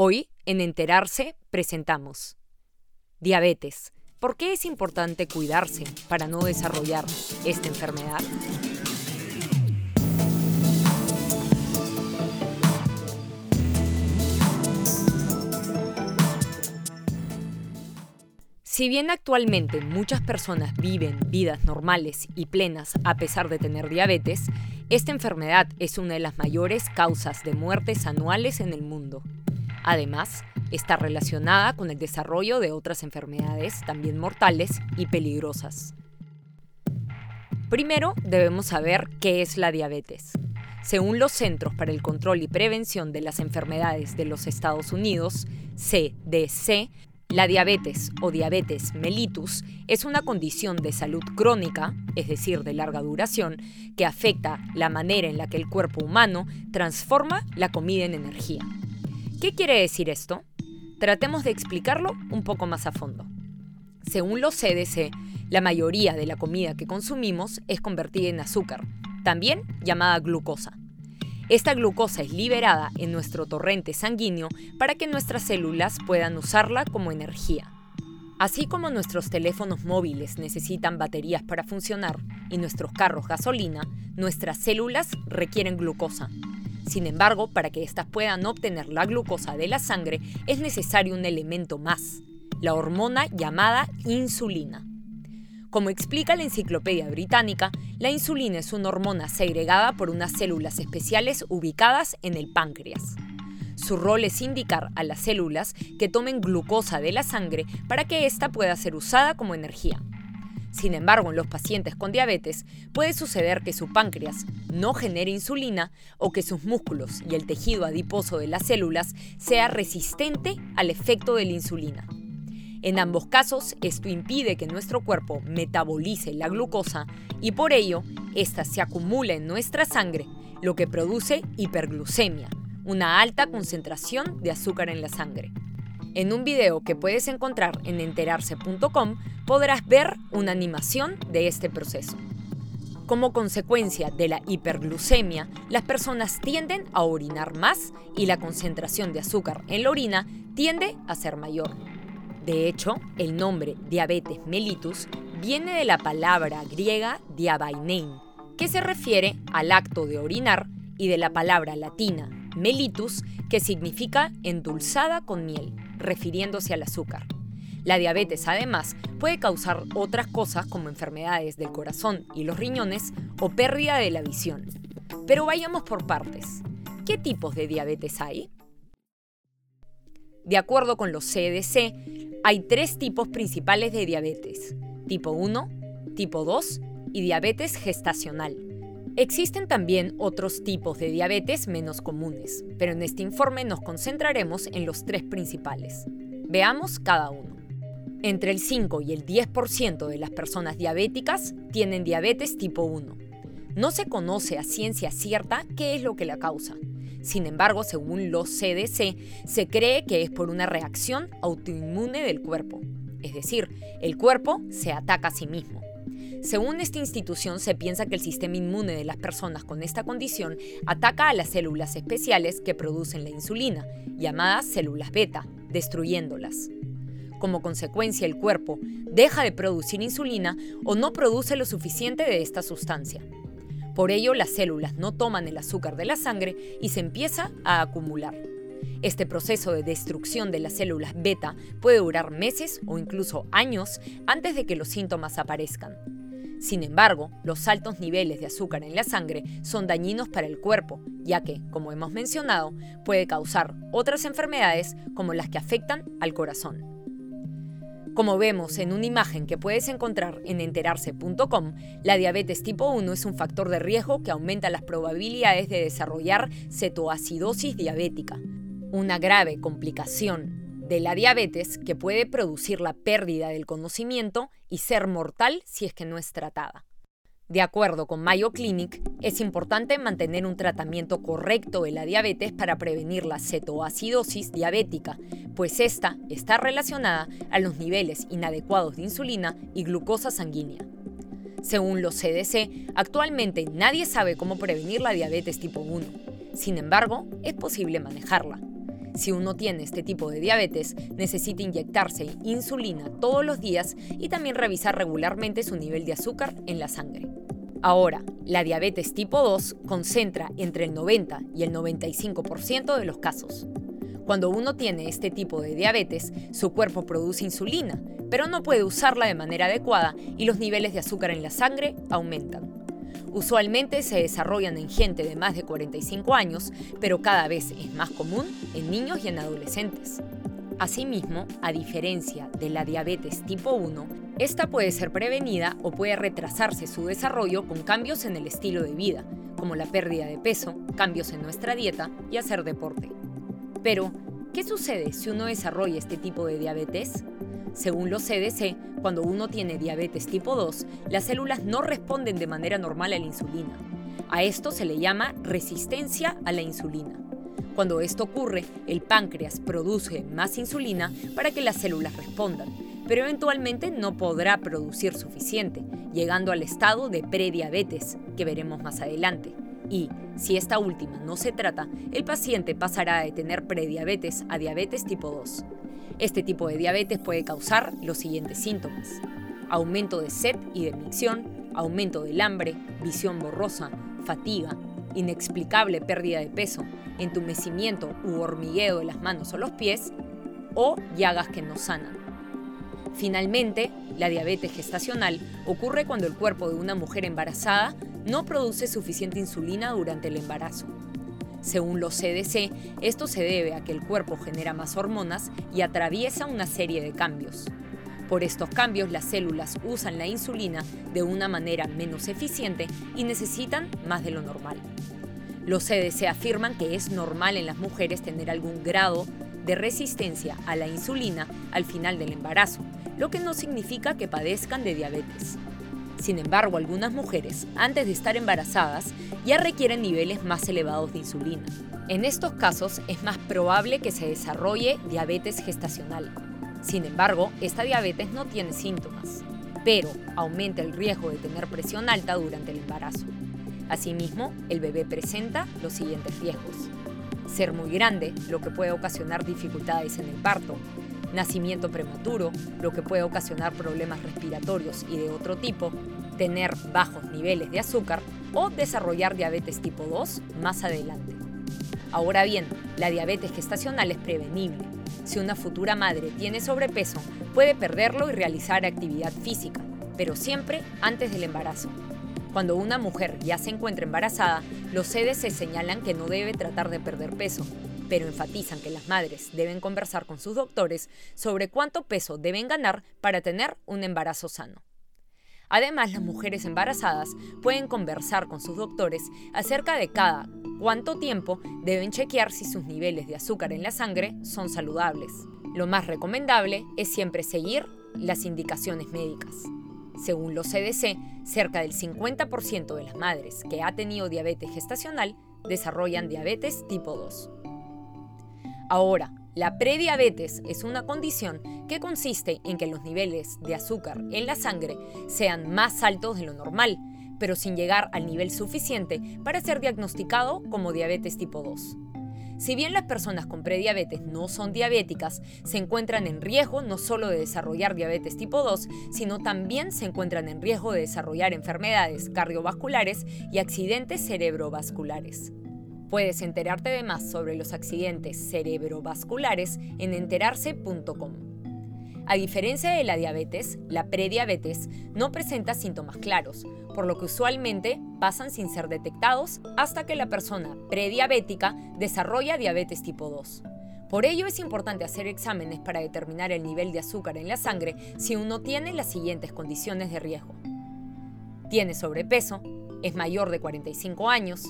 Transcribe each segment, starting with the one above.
Hoy, en Enterarse, presentamos Diabetes. ¿Por qué es importante cuidarse para no desarrollar esta enfermedad? Si bien actualmente muchas personas viven vidas normales y plenas a pesar de tener diabetes, esta enfermedad es una de las mayores causas de muertes anuales en el mundo. Además, está relacionada con el desarrollo de otras enfermedades también mortales y peligrosas. Primero, debemos saber qué es la diabetes. Según los Centros para el Control y Prevención de las Enfermedades de los Estados Unidos, CDC, la diabetes o diabetes mellitus es una condición de salud crónica, es decir, de larga duración, que afecta la manera en la que el cuerpo humano transforma la comida en energía. ¿Qué quiere decir esto? Tratemos de explicarlo un poco más a fondo. Según los CDC, la mayoría de la comida que consumimos es convertida en azúcar, también llamada glucosa. Esta glucosa es liberada en nuestro torrente sanguíneo para que nuestras células puedan usarla como energía. Así como nuestros teléfonos móviles necesitan baterías para funcionar y nuestros carros gasolina, nuestras células requieren glucosa, sin embargo, para que éstas puedan obtener la glucosa de la sangre es necesario un elemento más, la hormona llamada insulina. Como explica la Enciclopedia Británica, la insulina es una hormona segregada por unas células especiales ubicadas en el páncreas. Su rol es indicar a las células que tomen glucosa de la sangre para que ésta pueda ser usada como energía. Sin embargo, en los pacientes con diabetes puede suceder que su páncreas no genere insulina o que sus músculos y el tejido adiposo de las células sea resistente al efecto de la insulina. En ambos casos, esto impide que nuestro cuerpo metabolice la glucosa y por ello, ésta se acumula en nuestra sangre, lo que produce hiperglucemia, una alta concentración de azúcar en la sangre. En un video que puedes encontrar en enterarse.com podrás ver una animación de este proceso. Como consecuencia de la hiperglucemia, las personas tienden a orinar más y la concentración de azúcar en la orina tiende a ser mayor. De hecho, el nombre diabetes mellitus viene de la palabra griega diabainein, que se refiere al acto de orinar, y de la palabra latina mellitus, que significa endulzada con miel refiriéndose al azúcar. La diabetes además puede causar otras cosas como enfermedades del corazón y los riñones o pérdida de la visión. Pero vayamos por partes. ¿Qué tipos de diabetes hay? De acuerdo con los CDC, hay tres tipos principales de diabetes, tipo 1, tipo 2 y diabetes gestacional. Existen también otros tipos de diabetes menos comunes, pero en este informe nos concentraremos en los tres principales. Veamos cada uno. Entre el 5 y el 10% de las personas diabéticas tienen diabetes tipo 1. No se conoce a ciencia cierta qué es lo que la causa. Sin embargo, según los CDC, se cree que es por una reacción autoinmune del cuerpo. Es decir, el cuerpo se ataca a sí mismo. Según esta institución, se piensa que el sistema inmune de las personas con esta condición ataca a las células especiales que producen la insulina, llamadas células beta, destruyéndolas. Como consecuencia, el cuerpo deja de producir insulina o no produce lo suficiente de esta sustancia. Por ello, las células no toman el azúcar de la sangre y se empieza a acumular. Este proceso de destrucción de las células beta puede durar meses o incluso años antes de que los síntomas aparezcan. Sin embargo, los altos niveles de azúcar en la sangre son dañinos para el cuerpo, ya que, como hemos mencionado, puede causar otras enfermedades como las que afectan al corazón. Como vemos en una imagen que puedes encontrar en enterarse.com, la diabetes tipo 1 es un factor de riesgo que aumenta las probabilidades de desarrollar cetoacidosis diabética, una grave complicación de la diabetes que puede producir la pérdida del conocimiento y ser mortal si es que no es tratada. De acuerdo con Mayo Clinic, es importante mantener un tratamiento correcto de la diabetes para prevenir la cetoacidosis diabética, pues esta está relacionada a los niveles inadecuados de insulina y glucosa sanguínea. Según los CDC, actualmente nadie sabe cómo prevenir la diabetes tipo 1. Sin embargo, es posible manejarla. Si uno tiene este tipo de diabetes, necesita inyectarse insulina todos los días y también revisar regularmente su nivel de azúcar en la sangre. Ahora, la diabetes tipo 2 concentra entre el 90 y el 95% de los casos. Cuando uno tiene este tipo de diabetes, su cuerpo produce insulina, pero no puede usarla de manera adecuada y los niveles de azúcar en la sangre aumentan. Usualmente se desarrollan en gente de más de 45 años, pero cada vez es más común en niños y en adolescentes. Asimismo, a diferencia de la diabetes tipo 1, esta puede ser prevenida o puede retrasarse su desarrollo con cambios en el estilo de vida, como la pérdida de peso, cambios en nuestra dieta y hacer deporte. Pero, ¿qué sucede si uno desarrolla este tipo de diabetes? Según los CDC, cuando uno tiene diabetes tipo 2, las células no responden de manera normal a la insulina. A esto se le llama resistencia a la insulina. Cuando esto ocurre, el páncreas produce más insulina para que las células respondan, pero eventualmente no podrá producir suficiente, llegando al estado de prediabetes, que veremos más adelante. Y, si esta última no se trata, el paciente pasará de tener prediabetes a diabetes tipo 2. Este tipo de diabetes puede causar los siguientes síntomas. Aumento de sed y de aumento del hambre, visión borrosa, fatiga, inexplicable pérdida de peso, entumecimiento u hormigueo de las manos o los pies, o llagas que no sanan. Finalmente, la diabetes gestacional ocurre cuando el cuerpo de una mujer embarazada no produce suficiente insulina durante el embarazo. Según los CDC, esto se debe a que el cuerpo genera más hormonas y atraviesa una serie de cambios. Por estos cambios, las células usan la insulina de una manera menos eficiente y necesitan más de lo normal. Los CDC afirman que es normal en las mujeres tener algún grado de resistencia a la insulina al final del embarazo, lo que no significa que padezcan de diabetes. Sin embargo, algunas mujeres, antes de estar embarazadas, ya requieren niveles más elevados de insulina. En estos casos es más probable que se desarrolle diabetes gestacional. Sin embargo, esta diabetes no tiene síntomas, pero aumenta el riesgo de tener presión alta durante el embarazo. Asimismo, el bebé presenta los siguientes riesgos. Ser muy grande, lo que puede ocasionar dificultades en el parto, nacimiento prematuro, lo que puede ocasionar problemas respiratorios y de otro tipo, tener bajos niveles de azúcar o desarrollar diabetes tipo 2 más adelante. Ahora bien, la diabetes gestacional es prevenible. Si una futura madre tiene sobrepeso, puede perderlo y realizar actividad física, pero siempre antes del embarazo. Cuando una mujer ya se encuentra embarazada, los CDC señalan que no debe tratar de perder peso, pero enfatizan que las madres deben conversar con sus doctores sobre cuánto peso deben ganar para tener un embarazo sano. Además, las mujeres embarazadas pueden conversar con sus doctores acerca de cada cuánto tiempo deben chequear si sus niveles de azúcar en la sangre son saludables. Lo más recomendable es siempre seguir las indicaciones médicas. Según los CDC, cerca del 50% de las madres que ha tenido diabetes gestacional desarrollan diabetes tipo 2. Ahora, la prediabetes es una condición que consiste en que los niveles de azúcar en la sangre sean más altos de lo normal, pero sin llegar al nivel suficiente para ser diagnosticado como diabetes tipo 2. Si bien las personas con prediabetes no son diabéticas, se encuentran en riesgo no solo de desarrollar diabetes tipo 2, sino también se encuentran en riesgo de desarrollar enfermedades cardiovasculares y accidentes cerebrovasculares. Puedes enterarte de más sobre los accidentes cerebrovasculares en enterarse.com. A diferencia de la diabetes, la prediabetes no presenta síntomas claros, por lo que usualmente pasan sin ser detectados hasta que la persona prediabética desarrolla diabetes tipo 2. Por ello es importante hacer exámenes para determinar el nivel de azúcar en la sangre si uno tiene las siguientes condiciones de riesgo. Tiene sobrepeso, es mayor de 45 años,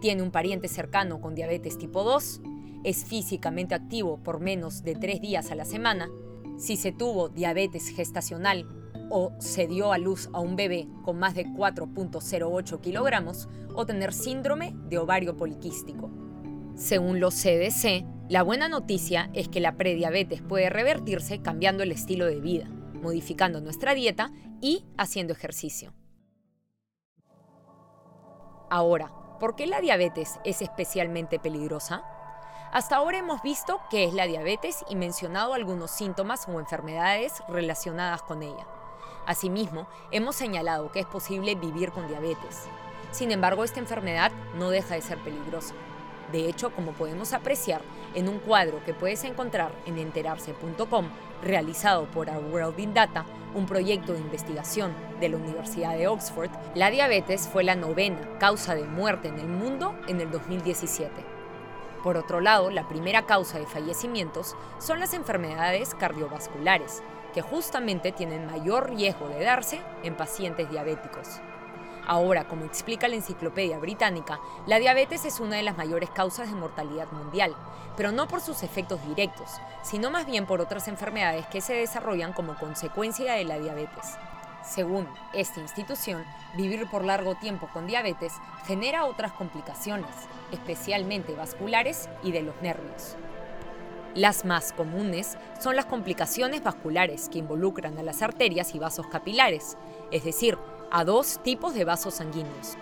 tiene un pariente cercano con diabetes tipo 2, es físicamente activo por menos de 3 días a la semana, si se tuvo diabetes gestacional o se dio a luz a un bebé con más de 4.08 kilogramos o tener síndrome de ovario poliquístico. Según los CDC, la buena noticia es que la prediabetes puede revertirse cambiando el estilo de vida, modificando nuestra dieta y haciendo ejercicio. Ahora, ¿Por qué la diabetes es especialmente peligrosa? Hasta ahora hemos visto qué es la diabetes y mencionado algunos síntomas o enfermedades relacionadas con ella. Asimismo, hemos señalado que es posible vivir con diabetes. Sin embargo, esta enfermedad no deja de ser peligrosa. De hecho, como podemos apreciar en un cuadro que puedes encontrar en enterarse.com, realizado por Our World in Data, un proyecto de investigación de la Universidad de Oxford, la diabetes fue la novena causa de muerte en el mundo en el 2017. Por otro lado, la primera causa de fallecimientos son las enfermedades cardiovasculares, que justamente tienen mayor riesgo de darse en pacientes diabéticos. Ahora, como explica la Enciclopedia Británica, la diabetes es una de las mayores causas de mortalidad mundial, pero no por sus efectos directos, sino más bien por otras enfermedades que se desarrollan como consecuencia de la diabetes. Según esta institución, vivir por largo tiempo con diabetes genera otras complicaciones, especialmente vasculares y de los nervios. Las más comunes son las complicaciones vasculares que involucran a las arterias y vasos capilares, es decir, a dos tipos de vasos sanguíneos.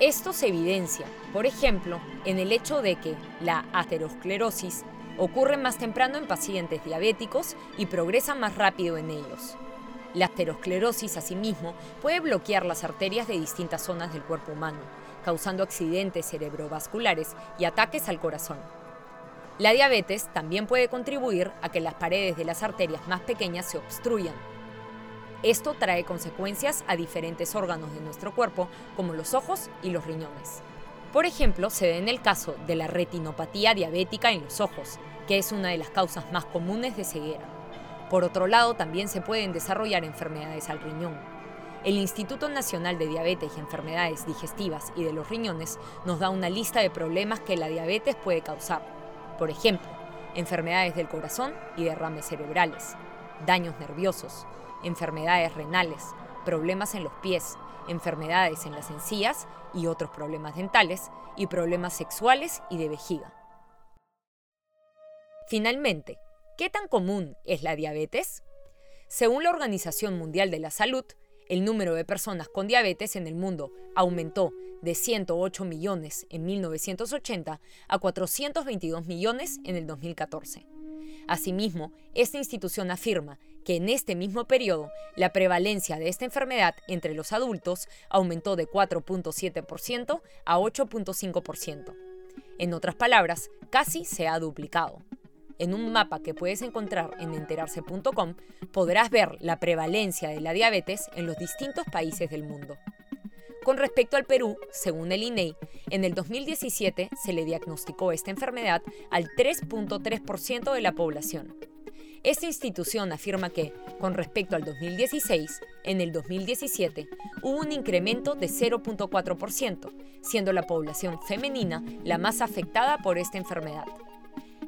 Esto se evidencia, por ejemplo, en el hecho de que la aterosclerosis ocurre más temprano en pacientes diabéticos y progresa más rápido en ellos. La aterosclerosis, asimismo, puede bloquear las arterias de distintas zonas del cuerpo humano, causando accidentes cerebrovasculares y ataques al corazón. La diabetes también puede contribuir a que las paredes de las arterias más pequeñas se obstruyan, esto trae consecuencias a diferentes órganos de nuestro cuerpo, como los ojos y los riñones. Por ejemplo, se ve en el caso de la retinopatía diabética en los ojos, que es una de las causas más comunes de ceguera. Por otro lado, también se pueden desarrollar enfermedades al riñón. El Instituto Nacional de Diabetes y Enfermedades Digestivas y de los Riñones nos da una lista de problemas que la diabetes puede causar. Por ejemplo, enfermedades del corazón y derrames cerebrales, daños nerviosos, enfermedades renales, problemas en los pies, enfermedades en las encías y otros problemas dentales y problemas sexuales y de vejiga. Finalmente, ¿qué tan común es la diabetes? Según la Organización Mundial de la Salud, el número de personas con diabetes en el mundo aumentó de 108 millones en 1980 a 422 millones en el 2014. Asimismo, esta institución afirma que en este mismo periodo la prevalencia de esta enfermedad entre los adultos aumentó de 4.7% a 8.5%. En otras palabras, casi se ha duplicado. En un mapa que puedes encontrar en enterarse.com podrás ver la prevalencia de la diabetes en los distintos países del mundo. Con respecto al Perú, según el INEI, e en el 2017 se le diagnosticó esta enfermedad al 3.3% de la población. Esta institución afirma que, con respecto al 2016, en el 2017 hubo un incremento de 0.4%, siendo la población femenina la más afectada por esta enfermedad.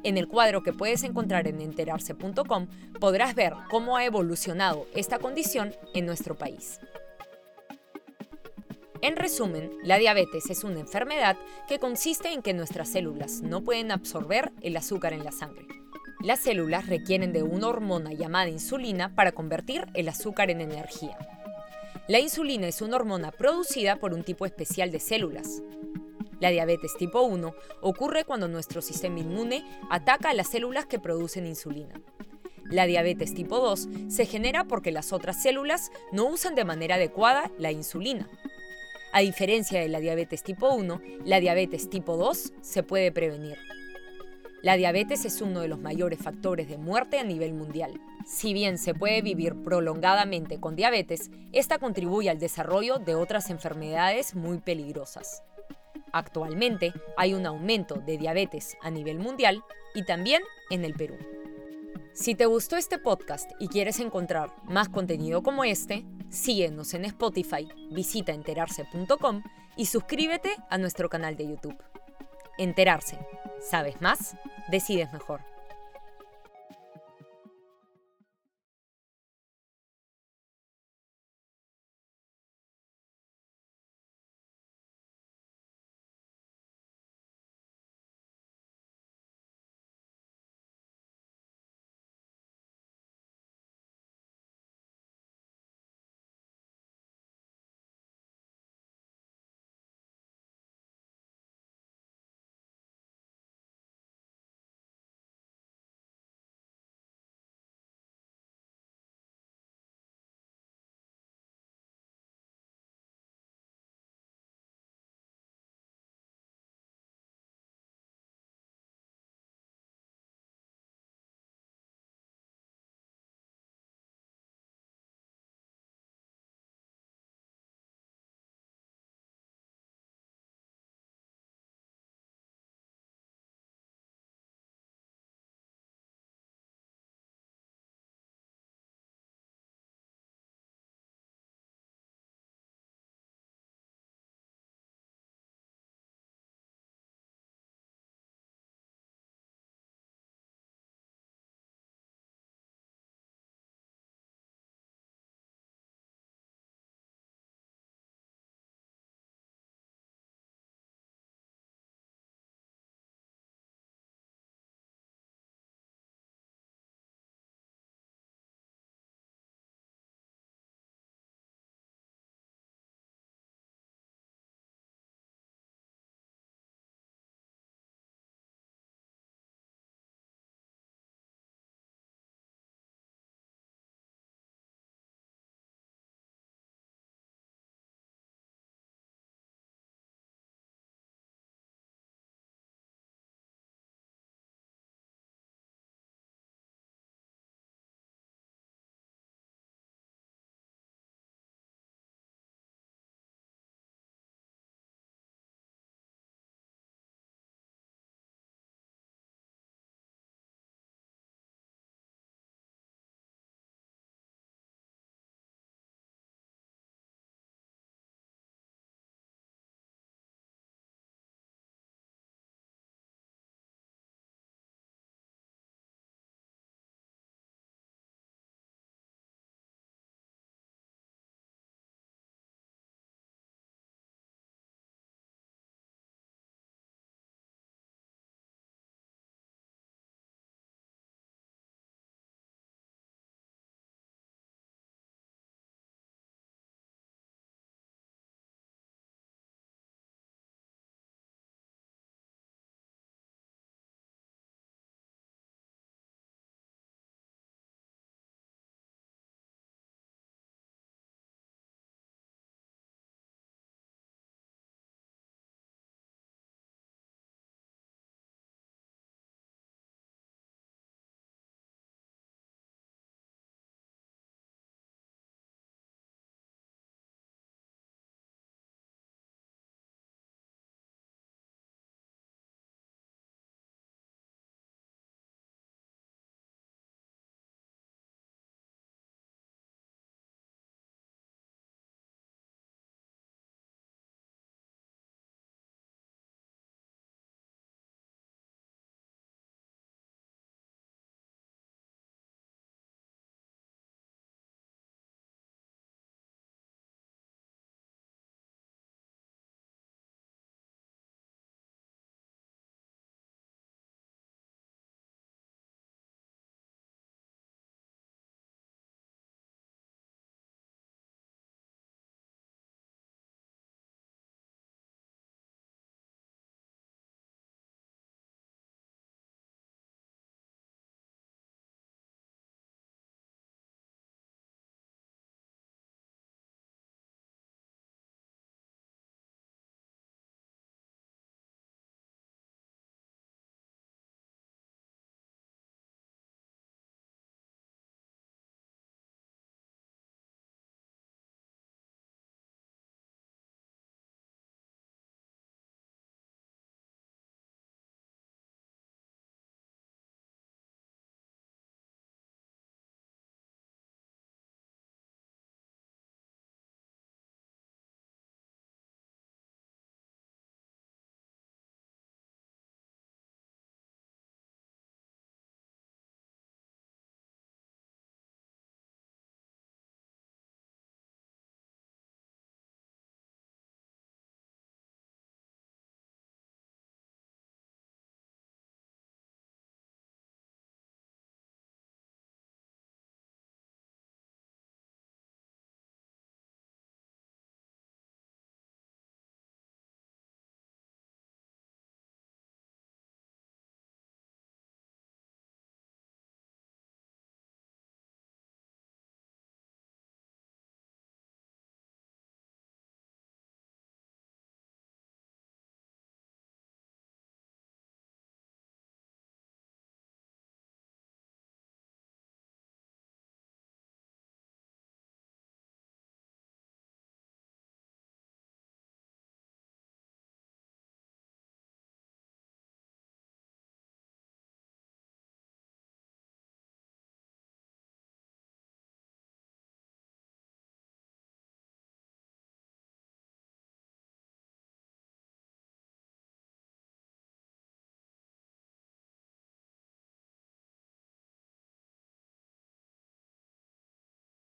En el cuadro que puedes encontrar en enterarse.com podrás ver cómo ha evolucionado esta condición en nuestro país. En resumen, la diabetes es una enfermedad que consiste en que nuestras células no pueden absorber el azúcar en la sangre. Las células requieren de una hormona llamada insulina para convertir el azúcar en energía. La insulina es una hormona producida por un tipo especial de células. La diabetes tipo 1 ocurre cuando nuestro sistema inmune ataca a las células que producen insulina. La diabetes tipo 2 se genera porque las otras células no usan de manera adecuada la insulina. A diferencia de la diabetes tipo 1, la diabetes tipo 2 se puede prevenir. La diabetes es uno de los mayores factores de muerte a nivel mundial. Si bien se puede vivir prolongadamente con diabetes, esta contribuye al desarrollo de otras enfermedades muy peligrosas. Actualmente hay un aumento de diabetes a nivel mundial y también en el Perú. Si te gustó este podcast y quieres encontrar más contenido como este, síguenos en Spotify, visita enterarse.com y suscríbete a nuestro canal de YouTube. Enterarse. ¿Sabes más? Decides mejor.